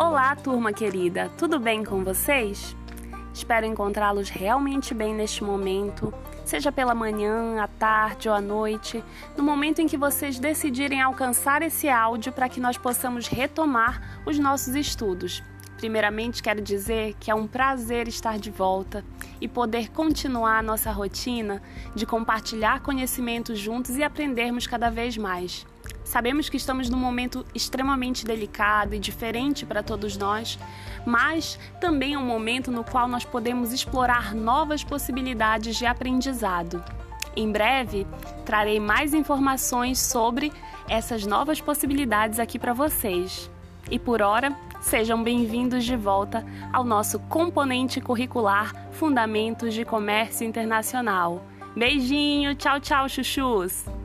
Olá, turma querida, tudo bem com vocês? Espero encontrá-los realmente bem neste momento, seja pela manhã, à tarde ou à noite, no momento em que vocês decidirem alcançar esse áudio para que nós possamos retomar os nossos estudos. Primeiramente, quero dizer que é um prazer estar de volta e poder continuar a nossa rotina de compartilhar conhecimentos juntos e aprendermos cada vez mais. Sabemos que estamos num momento extremamente delicado e diferente para todos nós, mas também é um momento no qual nós podemos explorar novas possibilidades de aprendizado. Em breve, trarei mais informações sobre essas novas possibilidades aqui para vocês. E por hora, sejam bem-vindos de volta ao nosso componente curricular Fundamentos de Comércio Internacional. Beijinho, tchau, tchau, chuchus!